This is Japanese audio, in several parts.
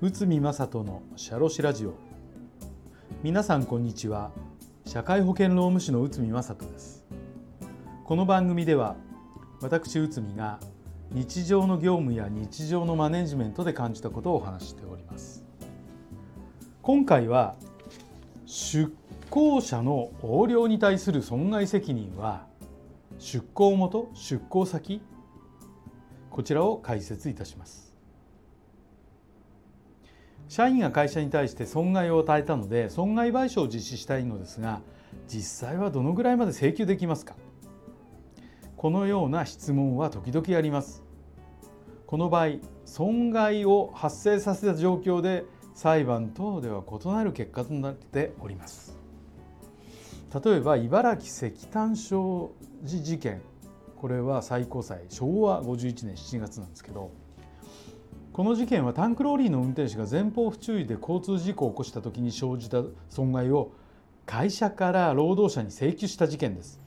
内海正人のシャロシラジオ。皆さんこんにちは。社会保険労務士の内海正人です。この番組では私内海が日常の業務や日常のマネジメントで感じたことをお話しております。今回は出向者の横領に対する損害責任は出向元出向先？こちらを解説いたします。社員が会社に対して損害を与えたので損害賠償を実施したいのですが実際はどのぐらいまで請求できますか？このような質問は時々あります。この場合損害を発生させた状況で裁判等では異なる結果となっております。例えば茨城石炭商事事件。これは最高裁昭和51年7月なんですけどこの事件はタンクローリーの運転手が前方不注意で交通事故を起こした時に生じた損害を会社から労働者に請求した事件です。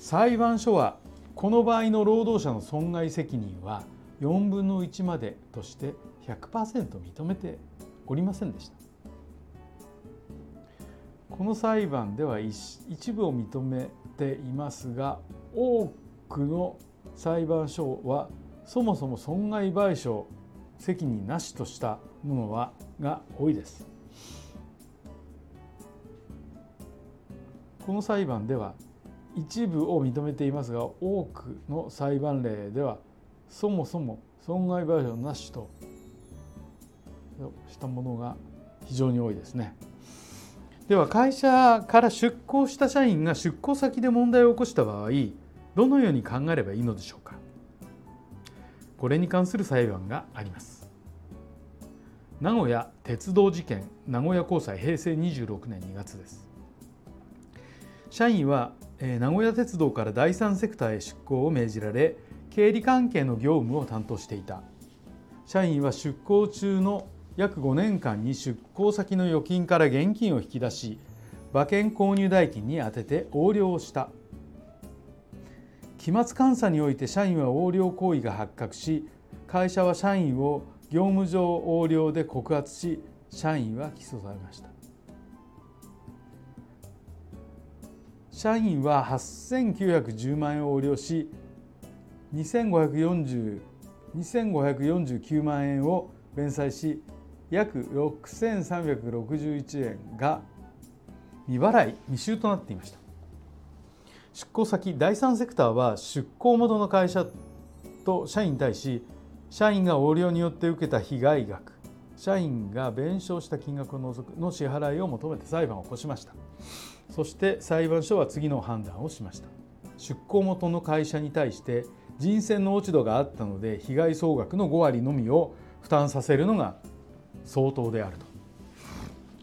裁判所はこの場合の労働者の損害責任は4分の1までとして100%認めておりませんでした。この裁判では一部を認めていますが多くの裁判所はそもそも損害賠償責任なしとしたものはが多いですこの裁判では一部を認めていますが多くの裁判例ではそもそも損害賠償なしとしたものが非常に多いですね。では会社から出向した社員が出向先で問題を起こした場合どのように考えればいいのでしょうか？これに関する裁判があります。名古屋鉄道事件名古屋高裁平成26年2月です。社員は名古屋鉄道から第三セクターへ出向を命じられ経理関係の業務を担当していた。社員は出向中の約5年間に出向先の預金から現金を引き出し馬券購入代金に充てて横領をした。期末監査において社員は横領行為が発覚し会社は社員を業務上横領で告発し社員は起訴されました。社員は8910万円を横領し2540 2549万円を弁済し約6361円が未払い未収となっていました。出向先第三セクターは出向元の会社と社員に対し社員が横領によって受けた被害額社員が弁償した金額を除くの支払いを求めて裁判を起こしました。そして裁判所は次の判断をしました。出向元の会社に対して人選の落ち度があったので被害総額の5割のみを負担させるのが相当であると。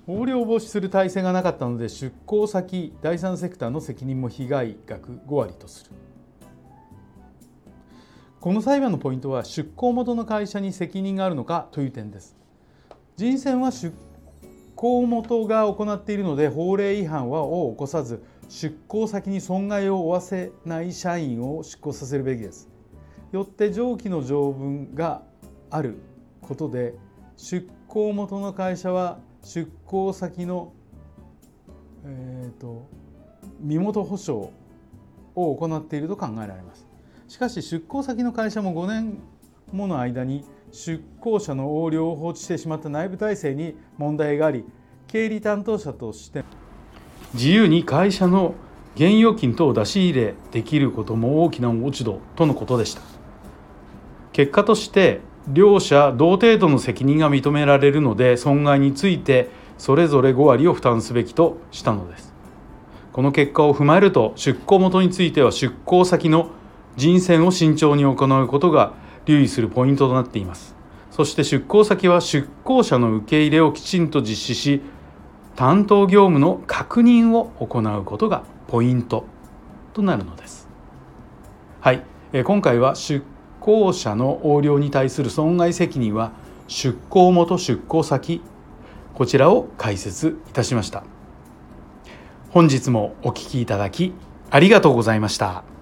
横領防止する体制がなかったので出向先第三セクターの責任も被害額5割とする。この裁判のポイントは出向元の会社に責任があるのかという点です。人選は出向元が行っているので法令違反はを起こさず出向先に損害を負わせない社員を出向させるべきです。よって上記の条文があることで出向元の会社は出向先の、えーと、身元保証を行っていると考えられます。しかし出向先の会社も5年もの間に出向者の横領を放置してしまった内部体制に問題があり経理担当者として自由に会社の現預金等を出し入れできることも大きな落ち度とのことでした。結果として両者同程度の責任が認められるので損害についてそれぞれ5割を負担すべきとしたのです。この結果を踏まえると出向元については出向先の人選を慎重に行うことが留意するポイントとなっています。そして出向先は出向者の受け入れをきちんと実施し担当業務の確認を行うことがポイントとなるのです。はい。今回は出行者の横領に対する損害責任は出向元出向先こちらを解説いたしました本日もお聞きいただきありがとうございました。